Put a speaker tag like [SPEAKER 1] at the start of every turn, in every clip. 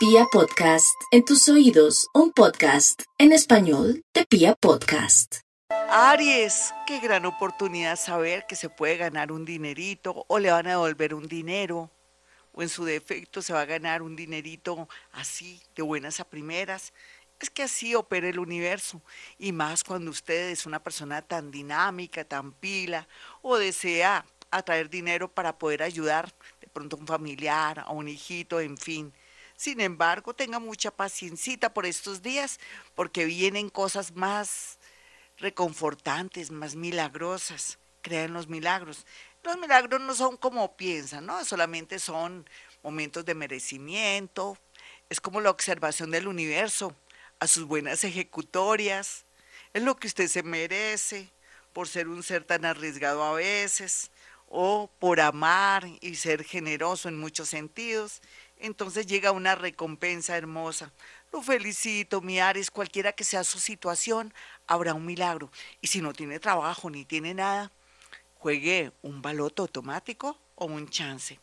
[SPEAKER 1] Pia Podcast, en tus oídos, un podcast en español de Pia Podcast.
[SPEAKER 2] Aries, qué gran oportunidad saber que se puede ganar un dinerito o le van a devolver un dinero o en su defecto se va a ganar un dinerito así de buenas a primeras. Es que así opera el universo y más cuando usted es una persona tan dinámica, tan pila o desea atraer dinero para poder ayudar de pronto a un familiar, a un hijito, en fin. Sin embargo, tenga mucha paciencia por estos días porque vienen cosas más reconfortantes, más milagrosas. Crean los milagros. Los milagros no son como piensan, ¿no? Solamente son momentos de merecimiento. Es como la observación del universo a sus buenas ejecutorias. Es lo que usted se merece por ser un ser tan arriesgado a veces o por amar y ser generoso en muchos sentidos, entonces llega una recompensa hermosa. Lo felicito, mi Ares, cualquiera que sea su situación, habrá un milagro. Y si no tiene trabajo ni tiene nada, juegue un baloto automático o un chance.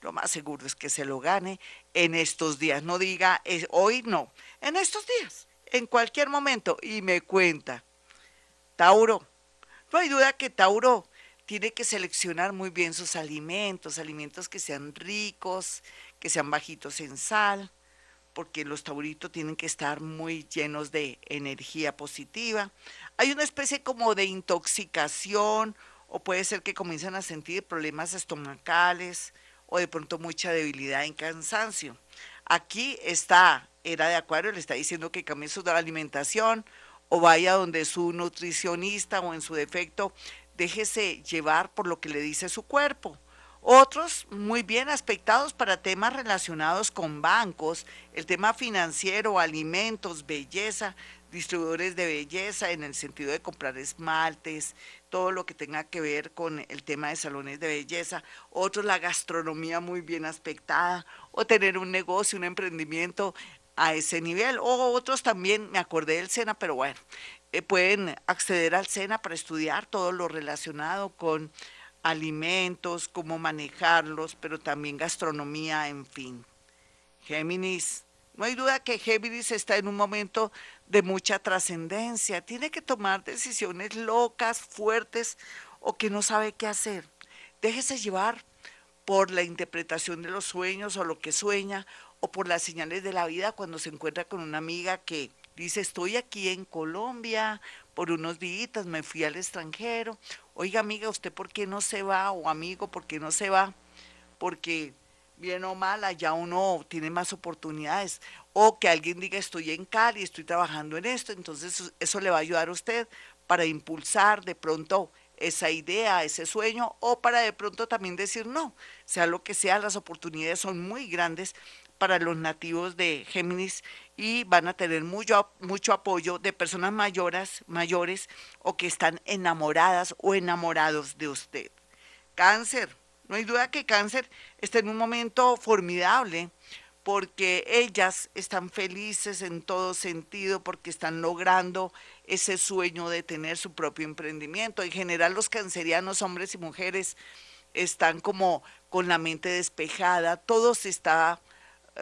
[SPEAKER 2] Lo más seguro es que se lo gane en estos días. No diga hoy no, en estos días, en cualquier momento. Y me cuenta. Tauro, no hay duda que Tauro tiene que seleccionar muy bien sus alimentos, alimentos que sean ricos, que sean bajitos en sal, porque los tauritos tienen que estar muy llenos de energía positiva. Hay una especie como de intoxicación o puede ser que comiencen a sentir problemas estomacales o de pronto mucha debilidad y cansancio. Aquí está, era de acuario, le está diciendo que cambie su alimentación o vaya donde su nutricionista o en su defecto déjese llevar por lo que le dice su cuerpo. Otros muy bien aspectados para temas relacionados con bancos, el tema financiero, alimentos, belleza, distribuidores de belleza en el sentido de comprar esmaltes, todo lo que tenga que ver con el tema de salones de belleza. Otros la gastronomía muy bien aspectada o tener un negocio, un emprendimiento a ese nivel. O otros también, me acordé del SENA, pero bueno, eh, pueden acceder al SENA para estudiar todo lo relacionado con alimentos, cómo manejarlos, pero también gastronomía, en fin. Géminis, no hay duda que Géminis está en un momento de mucha trascendencia, tiene que tomar decisiones locas, fuertes o que no sabe qué hacer. Déjese llevar por la interpretación de los sueños o lo que sueña o por las señales de la vida cuando se encuentra con una amiga que Dice, estoy aquí en Colombia por unos días, me fui al extranjero. Oiga, amiga, ¿usted por qué no se va? O amigo, ¿por qué no se va? Porque bien o mal, allá uno tiene más oportunidades. O que alguien diga, estoy en Cali, estoy trabajando en esto, entonces eso le va a ayudar a usted para impulsar de pronto esa idea, ese sueño, o para de pronto también decir no, sea lo que sea, las oportunidades son muy grandes para los nativos de Géminis y van a tener mucho, mucho apoyo de personas mayores, mayores o que están enamoradas o enamorados de usted. Cáncer, no hay duda que cáncer está en un momento formidable porque ellas están felices en todo sentido, porque están logrando ese sueño de tener su propio emprendimiento. En general los cancerianos, hombres y mujeres, están como con la mente despejada, todo se está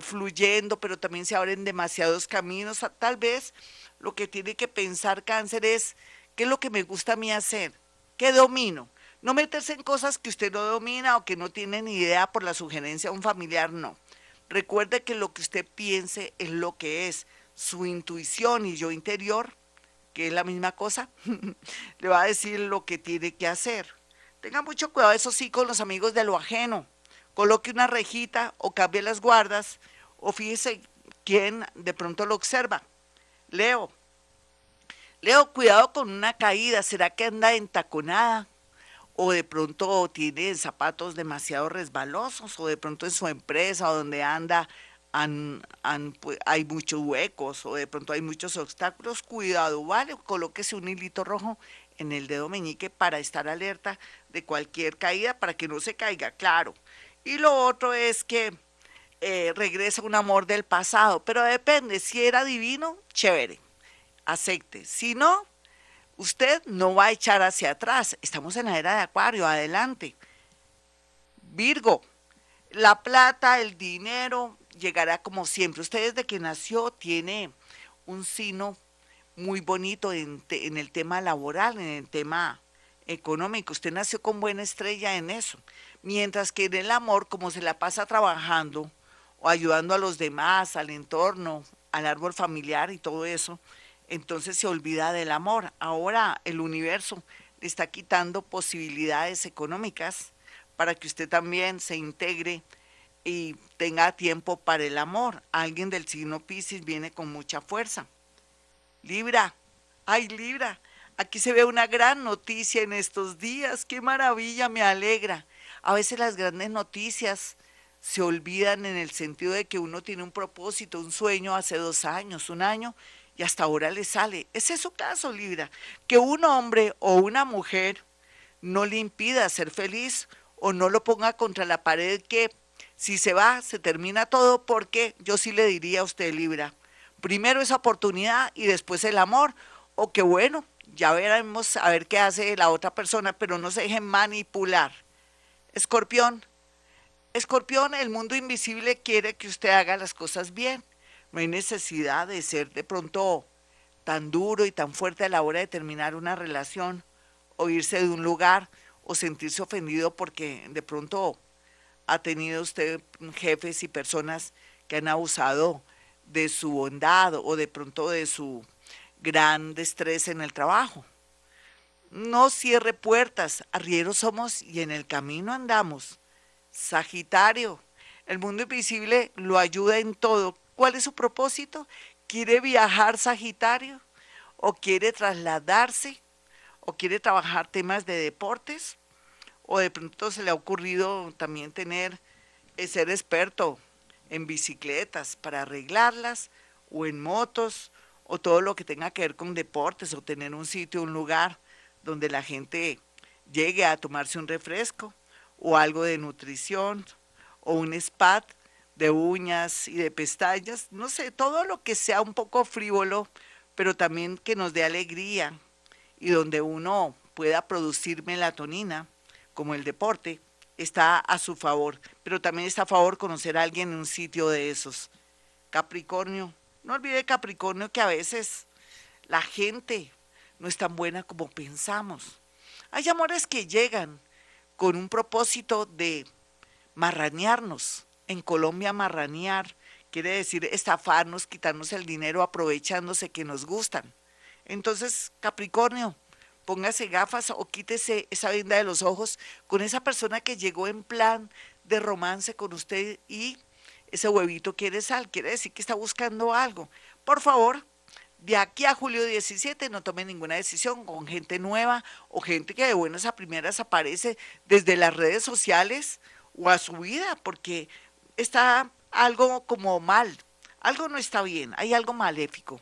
[SPEAKER 2] fluyendo, pero también se abren demasiados caminos. Tal vez lo que tiene que pensar cáncer es, ¿qué es lo que me gusta a mí hacer? ¿Qué domino? No meterse en cosas que usted no domina o que no tiene ni idea por la sugerencia de un familiar, no. Recuerde que lo que usted piense es lo que es. Su intuición y yo interior, que es la misma cosa, le va a decir lo que tiene que hacer. Tenga mucho cuidado, eso sí, con los amigos de lo ajeno coloque una rejita o cambie las guardas o fíjese quién de pronto lo observa. Leo. Leo, cuidado con una caída. ¿Será que anda entaconada? O de pronto tiene zapatos demasiado resbalosos, o de pronto en su empresa donde anda pues, hay muchos huecos, o de pronto hay muchos obstáculos. Cuidado, ¿vale? Colóquese un hilito rojo en el dedo meñique para estar alerta de cualquier caída, para que no se caiga, claro. Y lo otro es que eh, regresa un amor del pasado, pero depende, si era divino, chévere, acepte. Si no, usted no va a echar hacia atrás. Estamos en la era de Acuario, adelante. Virgo, la plata, el dinero llegará como siempre. Usted desde que nació tiene un sino muy bonito en, en el tema laboral, en el tema económico. Usted nació con buena estrella en eso. Mientras que en el amor, como se la pasa trabajando o ayudando a los demás, al entorno, al árbol familiar y todo eso, entonces se olvida del amor. Ahora el universo le está quitando posibilidades económicas para que usted también se integre y tenga tiempo para el amor. Alguien del signo Pisces viene con mucha fuerza. Libra, ay Libra, aquí se ve una gran noticia en estos días, qué maravilla, me alegra. A veces las grandes noticias se olvidan en el sentido de que uno tiene un propósito, un sueño hace dos años, un año, y hasta ahora le sale. Ese es su caso, Libra, que un hombre o una mujer no le impida ser feliz o no lo ponga contra la pared que si se va, se termina todo, porque yo sí le diría a usted, Libra, primero esa oportunidad y después el amor, o que bueno, ya veremos a ver qué hace la otra persona, pero no se dejen manipular. Escorpión, Escorpión, el mundo invisible quiere que usted haga las cosas bien. No hay necesidad de ser de pronto tan duro y tan fuerte a la hora de terminar una relación o irse de un lugar o sentirse ofendido porque de pronto ha tenido usted jefes y personas que han abusado de su bondad o de pronto de su gran estrés en el trabajo. No cierre puertas, arrieros somos y en el camino andamos. Sagitario, el mundo invisible lo ayuda en todo. ¿Cuál es su propósito? ¿Quiere viajar Sagitario? ¿O quiere trasladarse? ¿O quiere trabajar temas de deportes? ¿O de pronto se le ha ocurrido también tener, eh, ser experto en bicicletas para arreglarlas? ¿O en motos? ¿O todo lo que tenga que ver con deportes? ¿O tener un sitio, un lugar donde la gente llegue a tomarse un refresco? ¿O algo de nutrición? ¿O un spa de uñas y de pestañas? No sé, todo lo que sea un poco frívolo, pero también que nos dé alegría y donde uno pueda producir melatonina como el deporte, está a su favor, pero también está a favor conocer a alguien en un sitio de esos. Capricornio, no olvide Capricornio que a veces la gente no es tan buena como pensamos. Hay amores que llegan con un propósito de marranearnos. En Colombia marranear quiere decir estafarnos, quitarnos el dinero aprovechándose que nos gustan. Entonces, Capricornio, póngase gafas o quítese esa venda de los ojos con esa persona que llegó en plan de romance con usted y ese huevito quiere sal, quiere decir que está buscando algo. Por favor, de aquí a julio 17 no tome ninguna decisión con gente nueva o gente que de buenas a primeras aparece desde las redes sociales o a su vida, porque está algo como mal, algo no está bien, hay algo maléfico.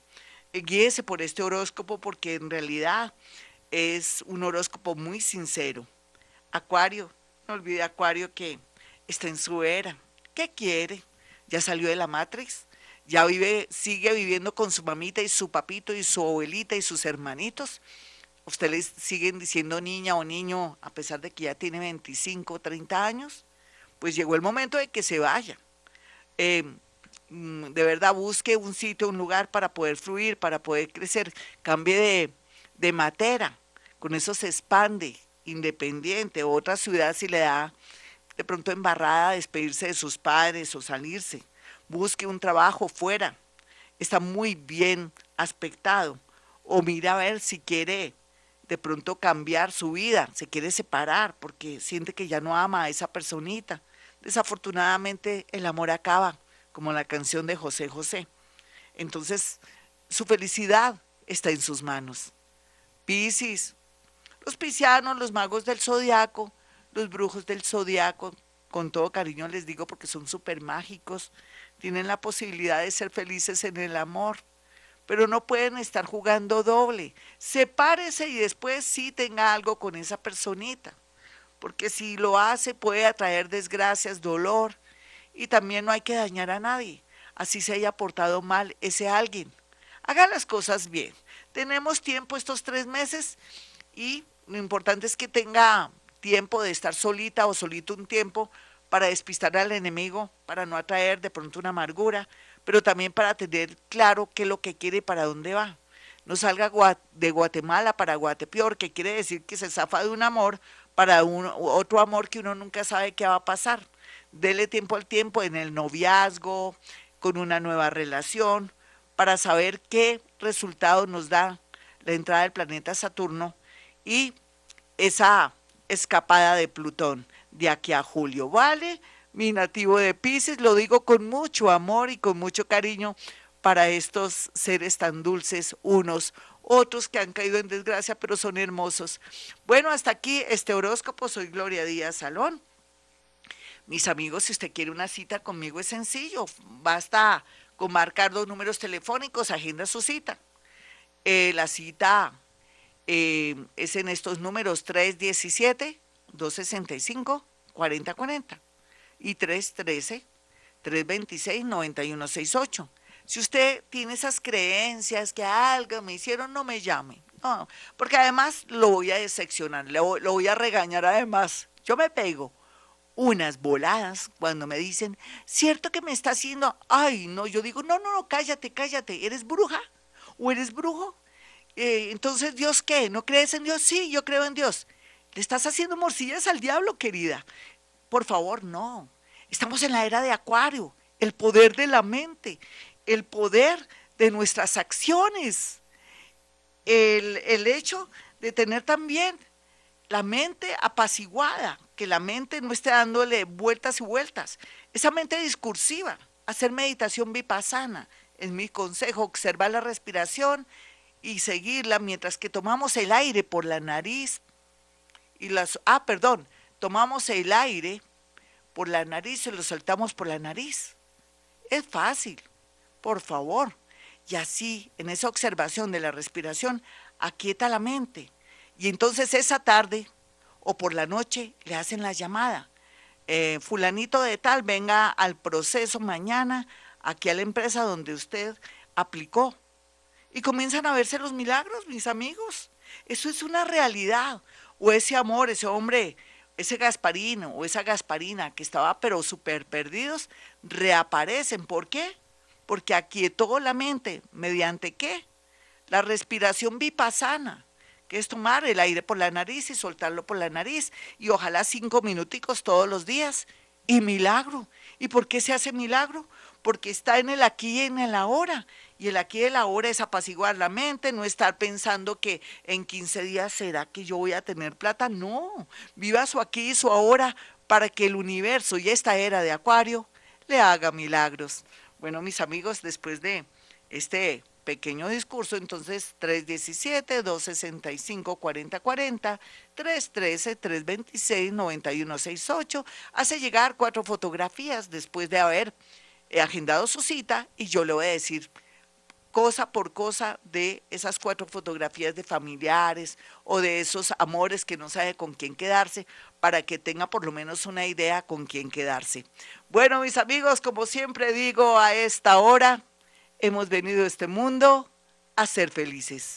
[SPEAKER 2] Guíese por este horóscopo porque en realidad es un horóscopo muy sincero. Acuario, no olvide Acuario que está en su era. ¿Qué quiere? Ya salió de la Matrix, ya vive, sigue viviendo con su mamita y su papito y su abuelita y sus hermanitos. Ustedes siguen diciendo niña o niño a pesar de que ya tiene 25 o 30 años. Pues llegó el momento de que se vaya. Eh, mm, de verdad busque un sitio, un lugar para poder fluir, para poder crecer. Cambie de, de matera, con eso se expande, independiente, otra ciudad si le da de pronto embarrada despedirse de sus padres o salirse, busque un trabajo fuera, está muy bien aspectado, o mira a ver si quiere de pronto cambiar su vida, se quiere separar porque siente que ya no ama a esa personita. Desafortunadamente el amor acaba, como la canción de José José. Entonces, su felicidad está en sus manos. Piscis, los piscianos, los magos del zodiaco, los brujos del zodiaco, con todo cariño les digo porque son súper mágicos, tienen la posibilidad de ser felices en el amor, pero no pueden estar jugando doble. Sepárese y después sí tenga algo con esa personita, porque si lo hace puede atraer desgracias, dolor, y también no hay que dañar a nadie, así se haya portado mal ese alguien. Haga las cosas bien tenemos tiempo estos tres meses y lo importante es que tenga tiempo de estar solita o solito un tiempo para despistar al enemigo, para no atraer de pronto una amargura, pero también para tener claro qué es lo que quiere y para dónde va. No salga de Guatemala para Guatepeor, que quiere decir que se zafa de un amor para un, otro amor que uno nunca sabe qué va a pasar. Dele tiempo al tiempo en el noviazgo, con una nueva relación, para saber qué resultado nos da la entrada del planeta Saturno y esa escapada de Plutón de aquí a julio. ¿Vale? Mi nativo de Pisces, lo digo con mucho amor y con mucho cariño para estos seres tan dulces unos, otros que han caído en desgracia, pero son hermosos. Bueno, hasta aquí este horóscopo. Soy Gloria Díaz Salón. Mis amigos, si usted quiere una cita conmigo es sencillo. Basta con marcar dos números telefónicos, agenda su cita. Eh, la cita eh, es en estos números 317-265-4040 y 313-326-9168. Si usted tiene esas creencias que algo me hicieron, no me llame. No, porque además lo voy a decepcionar, lo, lo voy a regañar además. Yo me pego unas voladas cuando me dicen, ¿cierto que me está haciendo? Ay, no, yo digo, no, no, no, cállate, cállate, ¿eres bruja? ¿O eres brujo? Eh, entonces, ¿Dios qué? ¿No crees en Dios? Sí, yo creo en Dios. ¿Le estás haciendo morcillas al diablo, querida? Por favor, no. Estamos en la era de Acuario, el poder de la mente, el poder de nuestras acciones, el, el hecho de tener también la mente apaciguada, que la mente no esté dándole vueltas y vueltas. Esa mente discursiva, hacer meditación vipassana, es mi consejo, observar la respiración y seguirla mientras que tomamos el aire por la nariz y las, ah, perdón, tomamos el aire por la nariz y lo soltamos por la nariz. Es fácil, por favor. Y así, en esa observación de la respiración, aquieta la mente y entonces esa tarde o por la noche le hacen la llamada. Eh, fulanito de tal, venga al proceso mañana aquí a la empresa donde usted aplicó. Y comienzan a verse los milagros, mis amigos. Eso es una realidad. O ese amor, ese hombre, ese Gasparino o esa Gasparina que estaba pero súper perdidos, reaparecen. ¿Por qué? Porque aquietó la mente. ¿Mediante qué? La respiración vipassana que es tomar el aire por la nariz y soltarlo por la nariz, y ojalá cinco minuticos todos los días. Y milagro. ¿Y por qué se hace milagro? Porque está en el aquí y en el ahora. Y el aquí y el ahora es apaciguar la mente, no estar pensando que en 15 días será que yo voy a tener plata. No, viva su aquí y su ahora para que el universo y esta era de Acuario le haga milagros. Bueno, mis amigos, después de este pequeño discurso, entonces 317-265-4040, 313-326-9168, hace llegar cuatro fotografías después de haber agendado su cita y yo le voy a decir cosa por cosa de esas cuatro fotografías de familiares o de esos amores que no sabe con quién quedarse, para que tenga por lo menos una idea con quién quedarse. Bueno, mis amigos, como siempre digo a esta hora, Hemos venido a este mundo a ser felices.